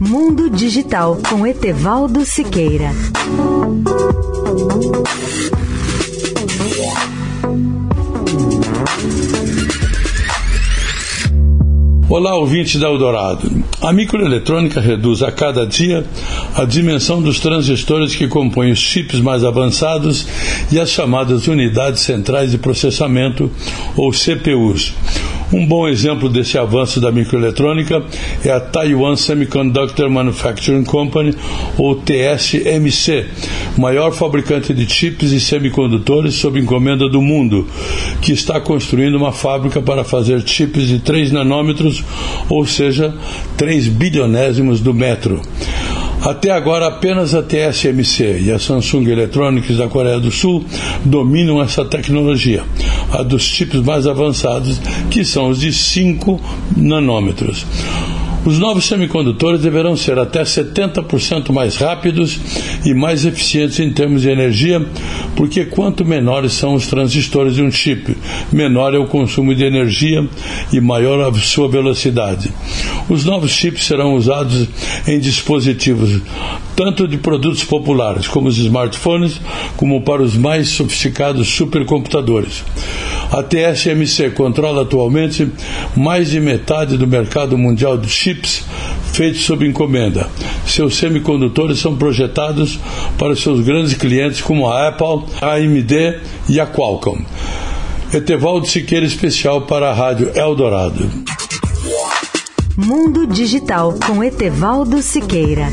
Mundo Digital com Etevaldo Siqueira. Olá, ouvinte da Eldorado. A microeletrônica reduz a cada dia a dimensão dos transistores que compõem os chips mais avançados e as chamadas unidades centrais de processamento, ou CPUs. Um bom exemplo desse avanço da microeletrônica é a Taiwan Semiconductor Manufacturing Company, ou TSMC, maior fabricante de chips e semicondutores sob encomenda do mundo, que está construindo uma fábrica para fazer chips de 3 nanômetros, ou seja, 3 bilionésimos do metro. Até agora, apenas a TSMC e a Samsung Electronics da Coreia do Sul dominam essa tecnologia, a dos chips mais avançados, que são os de 5 nanômetros. Os novos semicondutores deverão ser até 70% mais rápidos e mais eficientes em termos de energia, porque quanto menores são os transistores de um chip, menor é o consumo de energia e maior a sua velocidade. Os novos chips serão usados em dispositivos tanto de produtos populares como os smartphones, como para os mais sofisticados supercomputadores. A TSMC controla atualmente mais de metade do mercado mundial de chips feitos sob encomenda. Seus semicondutores são projetados para seus grandes clientes como a Apple, a AMD e a Qualcomm. Etevaldo Siqueira especial para a Rádio Eldorado. Mundo Digital com Etevaldo Siqueira.